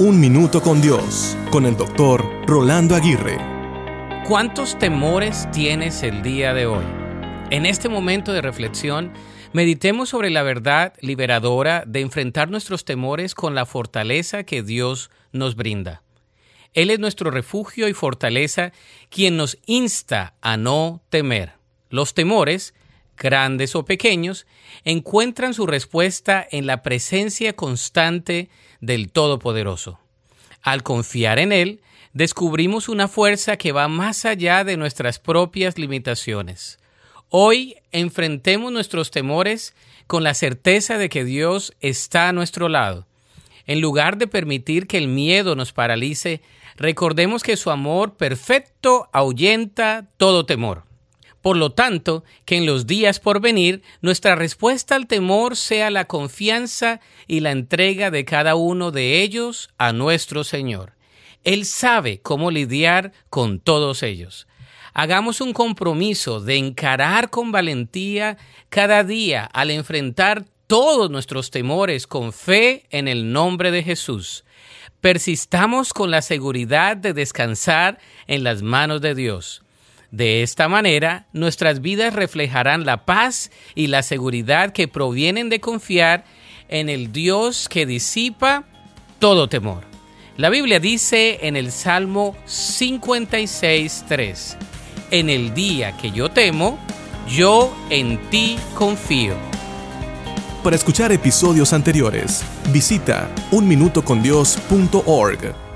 Un Minuto con Dios, con el doctor Rolando Aguirre. ¿Cuántos temores tienes el día de hoy? En este momento de reflexión, meditemos sobre la verdad liberadora de enfrentar nuestros temores con la fortaleza que Dios nos brinda. Él es nuestro refugio y fortaleza, quien nos insta a no temer. Los temores, grandes o pequeños, encuentran su respuesta en la presencia constante del Todopoderoso. Al confiar en Él, descubrimos una fuerza que va más allá de nuestras propias limitaciones. Hoy enfrentemos nuestros temores con la certeza de que Dios está a nuestro lado. En lugar de permitir que el miedo nos paralice, recordemos que su amor perfecto ahuyenta todo temor. Por lo tanto, que en los días por venir nuestra respuesta al temor sea la confianza y la entrega de cada uno de ellos a nuestro Señor. Él sabe cómo lidiar con todos ellos. Hagamos un compromiso de encarar con valentía cada día al enfrentar todos nuestros temores con fe en el nombre de Jesús. Persistamos con la seguridad de descansar en las manos de Dios. De esta manera, nuestras vidas reflejarán la paz y la seguridad que provienen de confiar en el Dios que disipa todo temor. La Biblia dice en el Salmo 56.3, En el día que yo temo, yo en ti confío. Para escuchar episodios anteriores, visita unminutocondios.org.